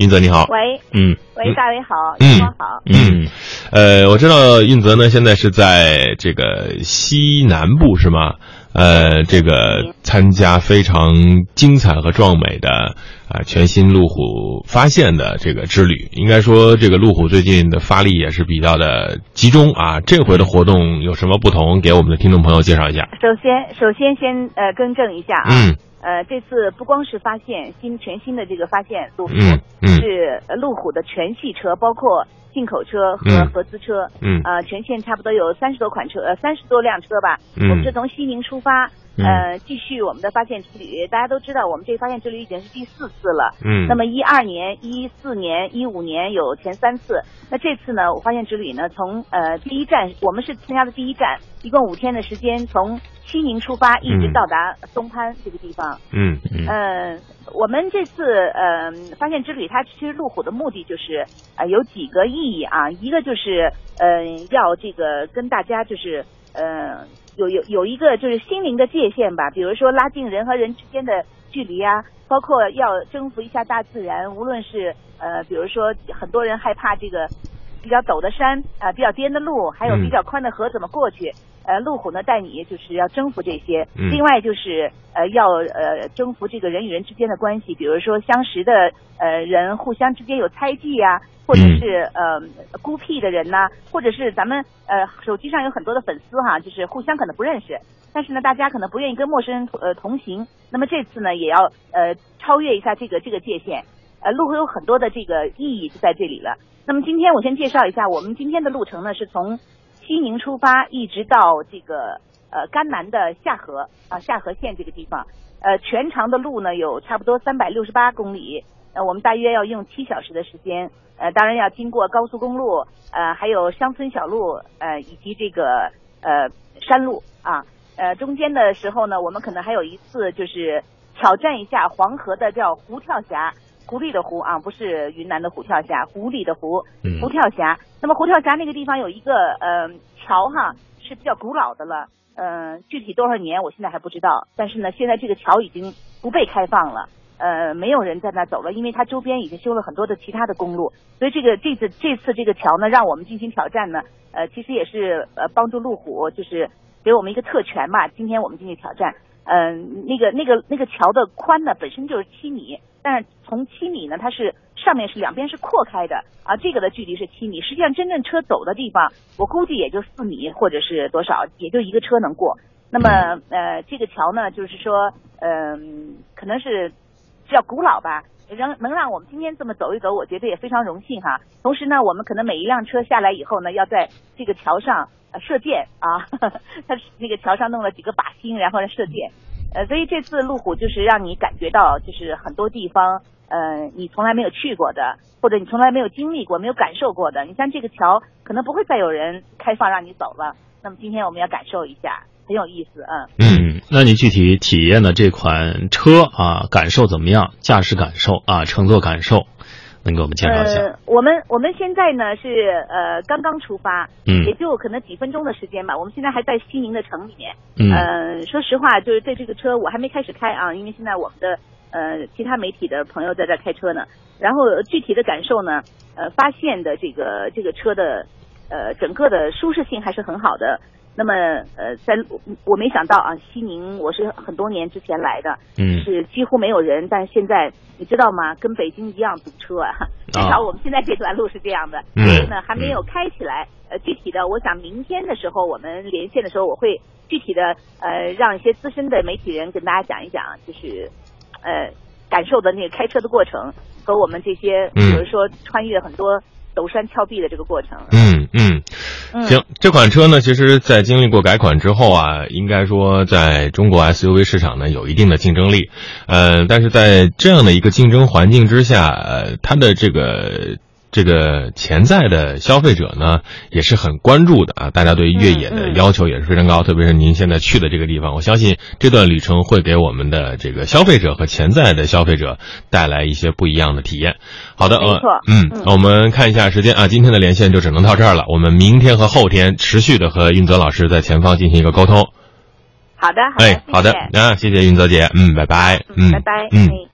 云泽你好。喂，嗯，喂，大伟好，嗯阳光好。嗯，呃，我知道运泽呢现在是在这个西南部是吗？呃，这个参加非常精彩和壮美的啊、全新路虎发现的这个之旅。应该说，这个路虎最近的发力也是比较的集中啊。这回的活动有什么不同？给我们的听众朋友介绍一下。首先，首先先呃更正一下啊，嗯呃，这次不光是发现新全新的这个发现路虎，嗯嗯。是呃路虎的全系车，包括进口车和嗯。合资车，嗯。呃，全线差不多有三十多款车，呃，三十多辆车吧。嗯。我们是从西宁出发，嗯。呃，继续我们的发现之旅。大家都知道，我们这个发现之旅已经是第四次了。嗯。那么一二年、一四年、一五年有前三次，那这次呢，我发现之旅呢，从呃第一站，我们是参加的第一站，一共五天的时间，从西宁出发，一直嗯到达东潘这个地方。嗯嗯嗯，我们这次呃发现之旅，它其实路虎的目的就是呃有几个意义啊，一个就是呃要这个跟大家就是呃有有有一个就是心灵的界限吧，比如说拉近人和人之间的距离啊，包括要征服一下大自然，无论是呃比如说很多人害怕这个比较陡的山啊、比较颠的路，还有嗯比较宽的河怎么过去？呃，路虎呢带你就是要征服这些，嗯。另外就是呃要呃征服这个人与人之间的关系，比如说相识的呃人互相之间有猜忌呀、或者嗯。是呃孤僻的人呐、或者是咱们呃手机上有很多的粉丝哈，就是互相可能不认识，但是呢大家可能不愿意跟陌生人呃同行，那么这次呢也要呃超越一下这个这个界限，呃路虎有很多的这个意义就在这里了。那么今天我先介绍一下，我们今天的路程呢是从西宁出发，一直到这个呃甘南的下河啊下河县这个地方，呃全长的路呢有差不多三百六十八公里，呃我们大约要用七小时的时间，呃当然要经过高速公路，呃还有乡村小路，呃以及这个呃山路啊，呃中间的时候呢，我们可能还有一次就是挑战一下黄河的叫湖跳峡。湖里的湖啊，不是云南的虎跳峡，湖里的湖，嗯湖跳峡。那么湖跳峡那个地方有一个呃桥哈，是比较古老的了，呃，具体多少年我现在还不知道。但是呢，现在这个桥已经不被开放了，呃，没有人在那走了，因为它周边已经修了很多的其他的公路，所以这个这次这次这个桥呢，让我们进行挑战呢，呃，其实也是呃帮助路虎就是给我们一个特权吧。今天我们进行挑战，嗯、那个那个那个桥的宽呢本身就是七米，但是从七米呢，它是上面是两边是扩开的啊，这个的距离是七米，实际上真正车走的地方，我估计也就四米或者是多少，也就一个车能过。那么呃，这个桥呢，就是说，嗯、可能是比较古老吧，让能让我们今天这么走一走，我觉得也非常荣幸哈。同时呢，我们可能每一辆车下来以后呢，要在这个桥上射箭啊，它那个桥上弄了几个靶心，然后呢射箭。呃，所以这次路虎就是让你感觉到，就是很多地方，呃，你从来没有去过的，或者你从来没有经历过、没有感受过的。你像这个桥，可能不会再有人开放让你走了。那么今天我们要感受一下，很有意思，啊。嗯，那你具体体验的这款车啊，感受怎么样？驾驶感受啊，乘坐感受，能给我们介绍一下？呃，我们我们现在呢是呃刚刚出发，嗯也就可能几分钟的时间吧。我们现在还在西宁的城里面。嗯呃，说实话，就是对这个车我还没开始开啊，因为现在我们的呃其他媒体的朋友在这开车呢。然后具体的感受呢，呃，发现的这个这个车的呃整个的舒适性还是很好的。那么呃，在我没想到啊，西宁我是很多年之前来的，嗯是几乎没有人，但是现在你知道吗？跟北京一样堵车啊，至少我们现在这段路是这样的，嗯所以呢还没有开起来。呃，具体的，我想明天的时候我们连线的时候，我会具体的呃让一些资深的媒体人跟大家讲一讲，就是呃感受的那个开车的过程和我们这些，嗯比如说穿越很多陡山峭壁的这个过程。嗯嗯。行，这款车呢，其实在经历过改款之后啊，应该说在中国 SUV 市场呢有一定的竞争力，呃，但是在这样的一个竞争环境之下，呃，它的这个这个潜在的消费者呢也是很关注的啊，大家对越野的要求也是非常高，特别是您现在去的这个地方，我相信这段旅程会给我们的这个消费者和潜在的消费者带来一些不一样的体验。好的，嗯，嗯我们看一下时间啊，今天的连线就只能到这儿了。我们明天和后天持续的和运泽老师在前方进行一个沟通。好的，好的，哎，好的那谢啊，谢谢运泽姐，嗯，拜拜，嗯，拜拜，嗯。哎